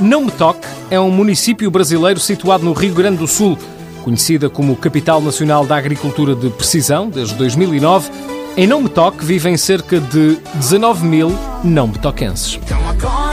Não Me Toque é um município brasileiro situado no Rio Grande do Sul, conhecida como Capital Nacional da Agricultura de Precisão desde 2009. Em Não Me Toque vivem cerca de 19 mil não-metoquenses. Então